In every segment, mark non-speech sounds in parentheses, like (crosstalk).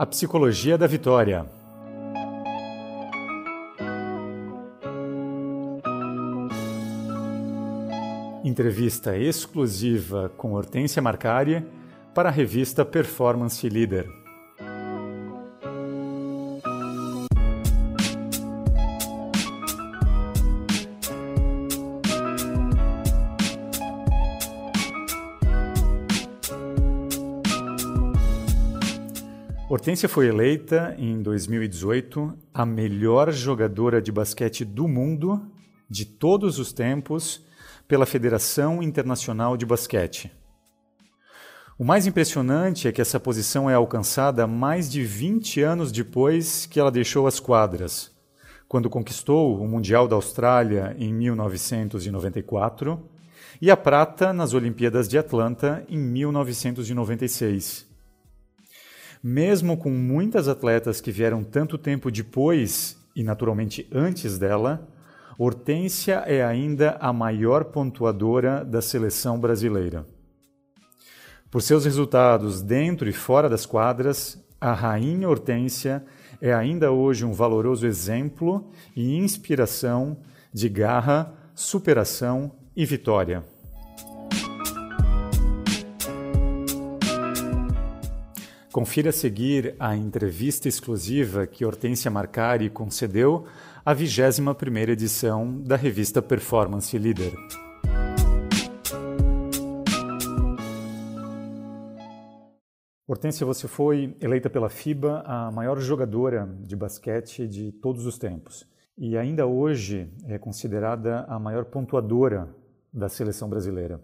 A Psicologia da Vitória. Entrevista exclusiva com Hortência Marcari para a revista Performance Leader. Hortência foi eleita em 2018 a melhor jogadora de basquete do mundo de todos os tempos pela Federação Internacional de Basquete. O mais impressionante é que essa posição é alcançada mais de 20 anos depois que ela deixou as quadras, quando conquistou o Mundial da Austrália em 1994 e a prata nas Olimpíadas de Atlanta em 1996. Mesmo com muitas atletas que vieram tanto tempo depois e naturalmente antes dela, Hortência é ainda a maior pontuadora da seleção brasileira. Por seus resultados dentro e fora das quadras, a Rainha Hortência é ainda hoje um valoroso exemplo e inspiração de garra, superação e vitória. Confira a seguir a entrevista exclusiva que Hortência Marcari concedeu à 21ª edição da revista Performance Leader. Hortência, você foi eleita pela FIBA a maior jogadora de basquete de todos os tempos e ainda hoje é considerada a maior pontuadora da seleção brasileira.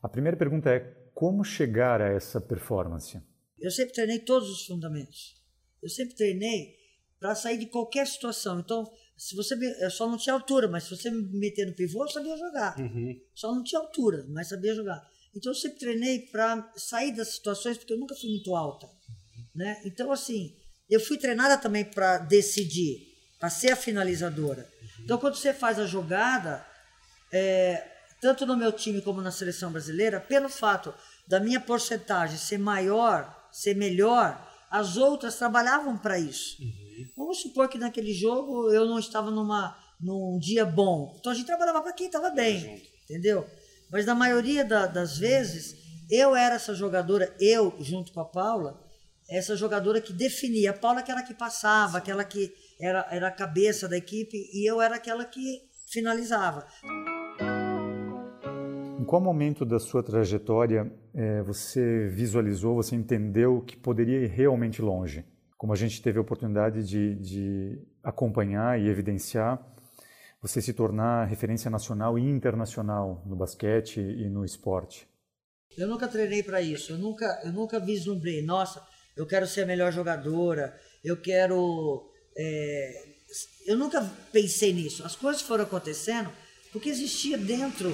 A primeira pergunta é como chegar a essa performance? Eu sempre treinei todos os fundamentos. Eu sempre treinei para sair de qualquer situação. Então, se você me, eu só não tinha altura, mas se você me meter no pivô, eu sabia jogar. Uhum. Só não tinha altura, mas sabia jogar. Então, eu sempre treinei para sair das situações, porque eu nunca fui muito alta. Né? Então, assim, eu fui treinada também para decidir, para ser a finalizadora. Uhum. Então, quando você faz a jogada, é, tanto no meu time como na seleção brasileira, pelo fato da minha porcentagem ser maior ser melhor, as outras trabalhavam para isso. Uhum. Vamos supor que naquele jogo eu não estava numa, num dia bom. Então a gente trabalhava para quem estava bem, entendeu? Mas na maioria da, das vezes, eu era essa jogadora, eu junto com a Paula, essa jogadora que definia. A Paula aquela que passava, aquela que era, era a cabeça da equipe, e eu era aquela que finalizava. Qual momento da sua trajetória é, você visualizou, você entendeu que poderia ir realmente longe? Como a gente teve a oportunidade de, de acompanhar e evidenciar, você se tornar referência nacional e internacional no basquete e no esporte. Eu nunca treinei para isso, eu nunca, eu nunca vislumbrei, nossa, eu quero ser a melhor jogadora, eu quero. É, eu nunca pensei nisso. As coisas foram acontecendo porque existia dentro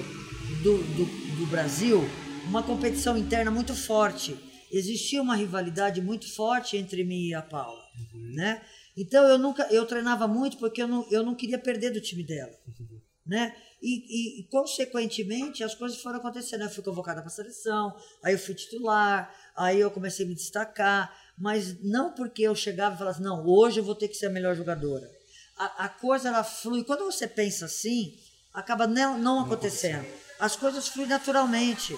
do, do, do Brasil uma competição interna muito forte. Existia uma rivalidade muito forte entre mim e a Paula, uhum. né? Então eu nunca eu treinava muito porque eu não, eu não queria perder do time dela, uhum. né? E, e, consequentemente as coisas foram acontecendo. Eu fui convocada para a seleção, aí eu fui titular, aí eu comecei a me destacar, mas não porque eu chegava e falava assim, não, hoje eu vou ter que ser a melhor jogadora. A, a coisa ela flui. Quando você pensa assim, acaba não, não acontecendo. As coisas fluem naturalmente.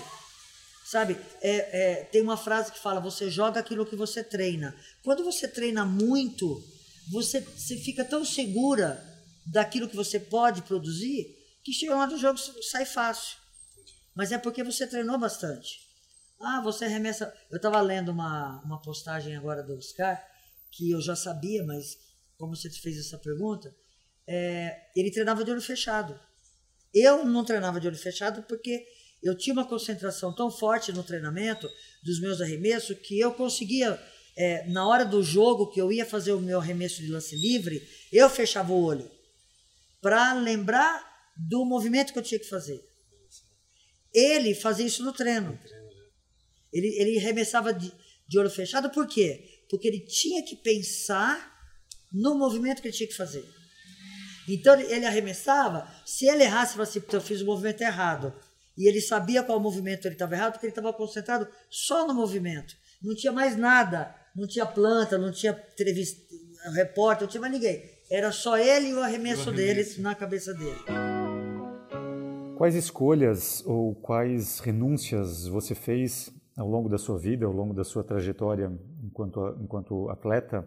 Sabe, é, é, tem uma frase que fala: você joga aquilo que você treina. Quando você treina muito, você, você fica tão segura daquilo que você pode produzir que chega uma do jogo sai fácil. Mas é porque você treinou bastante. Ah, você remessa. Eu estava lendo uma, uma postagem agora do Oscar, que eu já sabia, mas como você fez essa pergunta, é, ele treinava de olho fechado. Eu não treinava de olho fechado porque eu tinha uma concentração tão forte no treinamento dos meus arremessos que eu conseguia, é, na hora do jogo que eu ia fazer o meu arremesso de lance livre, eu fechava o olho para lembrar do movimento que eu tinha que fazer. Ele fazia isso no treino. Ele, ele arremessava de, de olho fechado, por quê? Porque ele tinha que pensar no movimento que ele tinha que fazer. Então ele arremessava, se ele errasse, ele assim, eu fiz o movimento errado. E ele sabia qual movimento ele estava errado, porque ele estava concentrado só no movimento. Não tinha mais nada não tinha planta, não tinha entrevista, repórter, não tinha mais ninguém. Era só ele e o arremesso, o arremesso. dele na cabeça dele. Quais escolhas ou quais renúncias você fez ao longo da sua vida, ao longo da sua trajetória enquanto, enquanto atleta,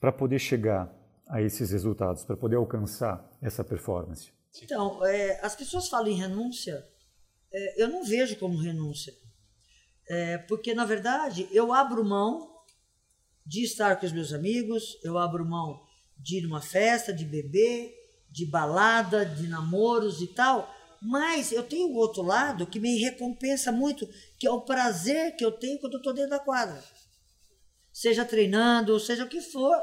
para poder chegar a esses resultados, para poder alcançar essa performance? Então, é, as pessoas falam em renúncia, é, eu não vejo como renúncia. É, porque, na verdade, eu abro mão de estar com os meus amigos, eu abro mão de ir numa festa, de beber, de balada, de namoros e tal, mas eu tenho o outro lado que me recompensa muito, que é o prazer que eu tenho quando eu estou dentro da quadra. Seja treinando, seja o que for,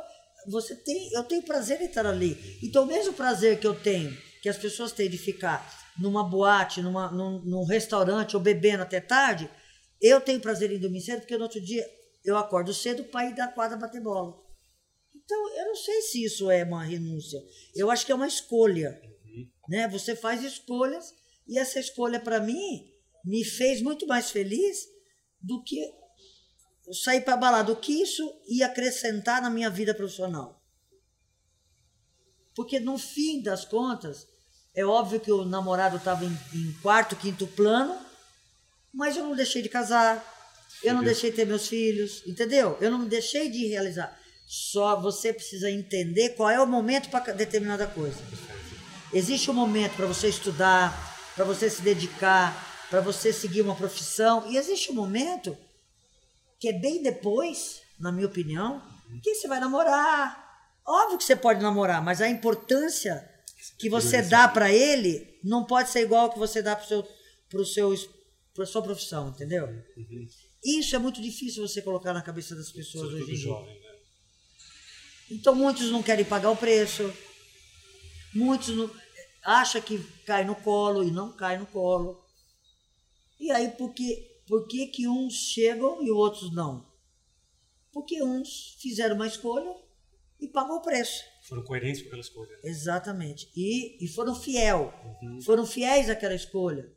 você tem, eu tenho prazer em estar ali. Então, o mesmo prazer que eu tenho, que as pessoas têm de ficar numa boate, numa, num, num restaurante ou bebendo até tarde, eu tenho prazer em dormir cedo, porque no outro dia eu acordo cedo para ir da quadra bater bola. Então, eu não sei se isso é uma renúncia. Eu acho que é uma escolha. Né? Você faz escolhas e essa escolha, para mim, me fez muito mais feliz do que sair para balada. O que isso ia acrescentar na minha vida profissional? Porque no fim das contas, é óbvio que o namorado estava em, em, quarto, quinto plano, mas eu não deixei de casar, eu não deixei de ter meus filhos, entendeu? Eu não deixei de realizar. Só você precisa entender qual é o momento para determinada coisa. Existe um momento para você estudar, para você se dedicar, para você seguir uma profissão, e existe um momento que é bem depois, na minha opinião, que você vai namorar. Óbvio que você pode namorar, mas a importância que você dá para ele não pode ser igual que você dá para seu pro seu para sua profissão, entendeu? Uhum. Isso é muito difícil você colocar na cabeça das pessoas hoje em dia. Jovem, né? Então muitos não querem pagar o preço, muitos não, acham que cai no colo e não cai no colo. E aí por que, por que, que uns chegam e outros não? Porque uns fizeram uma escolha e pagou o preço. Foram coerentes com aquela escolha. Exatamente. E, e foram fiel. Uhum. Foram fiéis àquela escolha.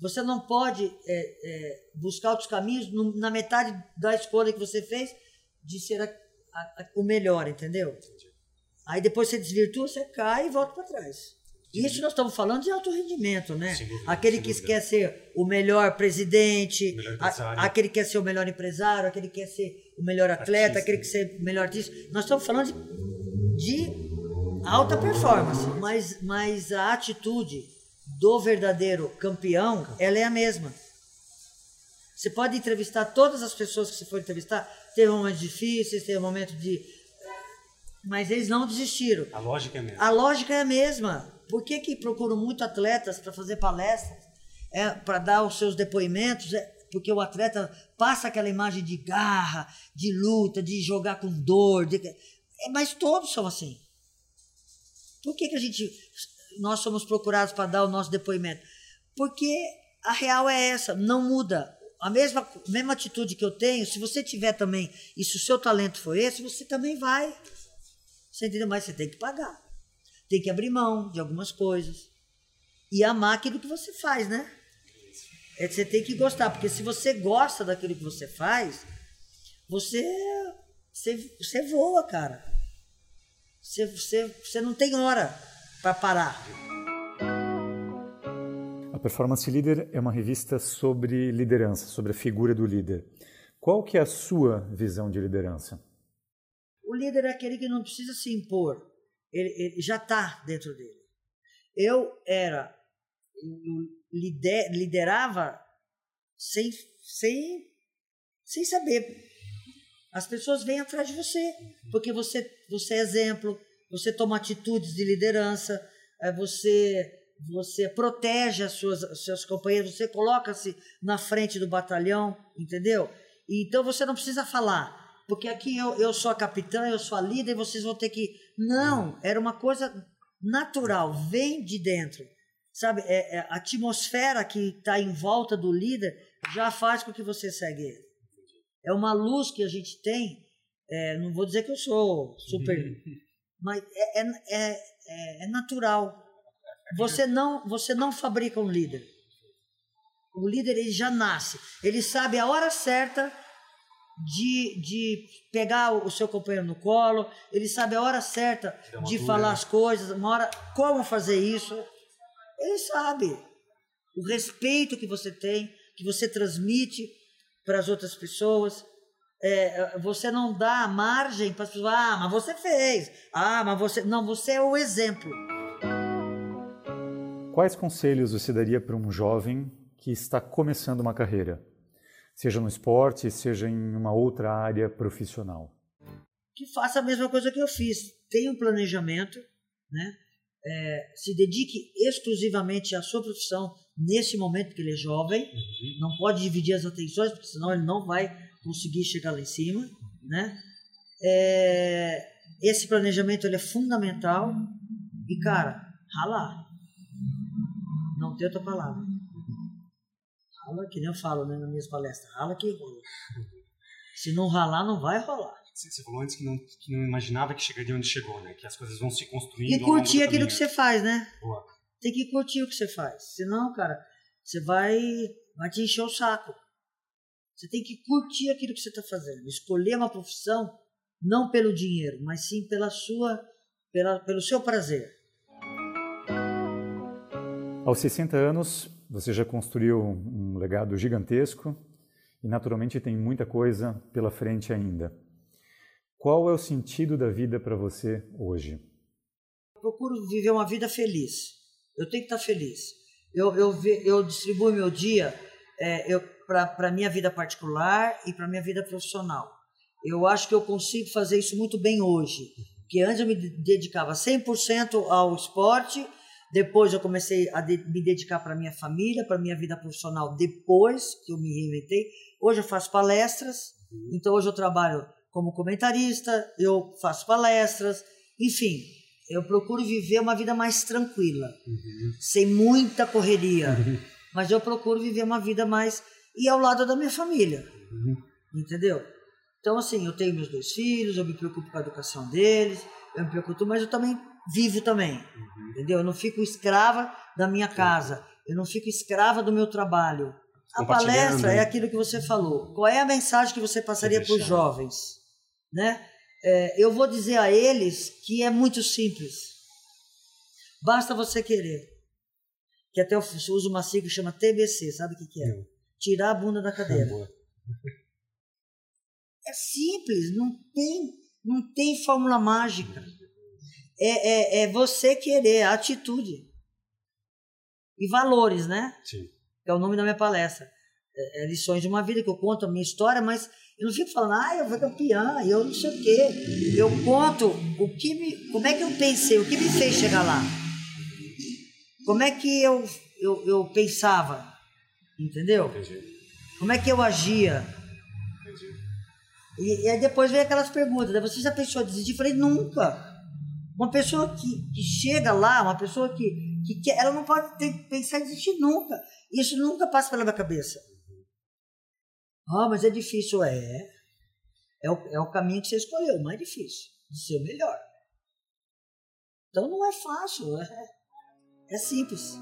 Você não pode é, é, buscar outros caminhos no, na metade da escolha que você fez de ser a, a, a, o melhor, entendeu? Entendi. Aí depois você desvirtua, você cai e volta para trás. Isso nós estamos falando de alto rendimento, né? Aquele que quer ser o melhor presidente, melhor a, aquele que quer ser o melhor empresário, aquele que quer ser o melhor atleta, artista. aquele que quer ser o melhor artista. Nós estamos falando de, de alta performance, mas, mas a atitude do verdadeiro campeão, ela é a mesma. Você pode entrevistar todas as pessoas que você for entrevistar, teve momentos difíceis, teve momentos de. Mas eles não desistiram. A lógica é a mesma. A lógica é a mesma. Por que, que procuram muito atletas para fazer palestras, é, para dar os seus depoimentos? É, porque o atleta passa aquela imagem de garra, de luta, de jogar com dor. De, é, mas todos são assim. Por que, que a gente, nós somos procurados para dar o nosso depoimento? Porque a real é essa, não muda. A mesma, mesma atitude que eu tenho, se você tiver também, e se o seu talento for esse, você também vai. Você entendeu? Mas você tem que pagar tem que abrir mão de algumas coisas e amar aquilo que você faz, né? É, você tem que gostar, porque se você gosta daquilo que você faz, você você, você voa, cara. Você, você, você não tem hora para parar. A Performance Leader é uma revista sobre liderança, sobre a figura do líder. Qual que é a sua visão de liderança? O líder é aquele que não precisa se impor, ele, ele já está dentro dele. Eu era, eu lider, liderava sem, sem, sem saber. As pessoas vêm atrás de você, porque você, você é exemplo, você toma atitudes de liderança, é, você você protege as suas seus companheiros, você coloca-se na frente do batalhão, entendeu? Então você não precisa falar, porque aqui eu, eu sou a capitã, eu sou a líder, e vocês vão ter que. Não, era uma coisa natural, vem de dentro. Sabe, é, é a atmosfera que está em volta do líder já faz com que você segue ele. É uma luz que a gente tem. É, não vou dizer que eu sou super. (laughs) mas é, é, é, é, é natural. Você não, você não fabrica um líder. O líder ele já nasce. Ele sabe a hora certa de, de pegar o seu companheiro no colo, ele sabe a hora certa de dura, falar né? as coisas, uma hora como fazer isso. Ele sabe. O respeito que você tem, que você transmite para as outras pessoas. É, você não dá margem para as pessoas, ah, mas você fez, ah, mas você. Não, você é o exemplo. Quais conselhos você daria para um jovem que está começando uma carreira? Seja no esporte, seja em uma outra área profissional. que faça a mesma coisa que eu fiz. Tenha um planejamento, né? É, se dedique exclusivamente à sua profissão nesse momento que ele é jovem. Uhum. Não pode dividir as atenções, porque senão ele não vai conseguir chegar lá em cima, né? É, esse planejamento ele é fundamental e cara, ralar. Não tem outra palavra. Rala, que nem eu falo né, nas minhas palestras. Rala que rola. Se não ralar, não vai rolar. Você falou antes que não, que não imaginava que chegaria onde chegou, né? Que as coisas vão se construindo. E curtir aquilo que você faz, né? Boa. Tem que curtir o que você faz. Senão, cara, você vai, vai te encher o saco. Você tem que curtir aquilo que você está fazendo. Escolher uma profissão não pelo dinheiro, mas sim pela sua, pela, pelo seu prazer. Aos 60 anos, você já construiu um legado gigantesco e, naturalmente, tem muita coisa pela frente ainda. Qual é o sentido da vida para você hoje? Eu procuro viver uma vida feliz. Eu tenho que estar feliz. Eu, eu, eu distribuo meu dia é, para a minha vida particular e para a minha vida profissional. Eu acho que eu consigo fazer isso muito bem hoje. Porque antes eu me de- dedicava 100% ao esporte, depois eu comecei a de- me dedicar para minha família, para minha vida profissional, depois que eu me reinventei. Hoje eu faço palestras, então hoje eu trabalho como comentarista, eu faço palestras, enfim, eu procuro viver uma vida mais tranquila, sem muita correria, mas eu procuro viver uma vida mais e ao lado da minha família, entendeu? Então assim, eu tenho meus dois filhos, eu me preocupo com a educação deles, eu me preocupo, mas eu também vivo também, entendeu? Eu não fico escrava da minha casa, eu não fico escrava do meu trabalho. A palestra é né? aquilo que você falou. Qual é a mensagem que você passaria para os jovens, né? É, eu vou dizer a eles que é muito simples. Basta você querer. Que até eu uso uma sigla que chama TBC, sabe o que, que é? Não. Tirar a bunda da cadeira. É simples, não tem, não tem fórmula mágica. É, é, é você querer, a atitude. E valores, né? Sim. que é o nome da minha palestra. É, é lições de uma vida que eu conto a minha história, mas eu não fico falando, ah, eu fui campeã, eu não sei o quê. Eu conto o que me, como é que eu pensei, o que me fez chegar lá. Como é que eu, eu, eu pensava, entendeu? Entendi. Como é que eu agia. Entendi. E, e aí depois vem aquelas perguntas, né? você já pensou em desistir? Eu falei, nunca. Uma pessoa que, que chega lá, uma pessoa que, que quer, ela não pode ter, pensar em desistir nunca. Isso nunca passa pela minha cabeça. Ah, mas é difícil. É. É o, é o caminho que você escolheu, o mais difícil, de ser o melhor. Então não é fácil, é, é simples.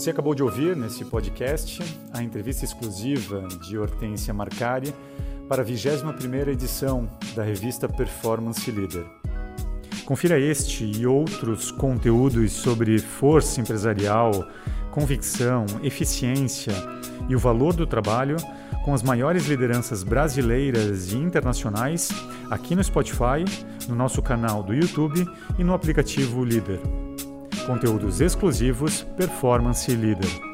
Você acabou de ouvir nesse podcast a entrevista exclusiva de Hortência Marcari para a 21ª edição da revista Performance Leader. Confira este e outros conteúdos sobre força empresarial, convicção, eficiência e o valor do trabalho com as maiores lideranças brasileiras e internacionais aqui no Spotify, no nosso canal do YouTube e no aplicativo Líder. Conteúdos exclusivos Performance Leader.